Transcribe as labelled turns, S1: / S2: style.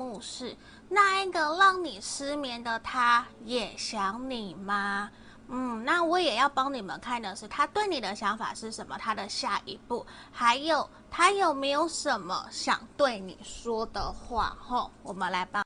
S1: 目是：那一个让你失眠的他也想你吗？嗯，那我也要帮你们看的是，他对你的想法是什么？他的下一步，还有他有没有什么想对你说的话？吼，我们来帮。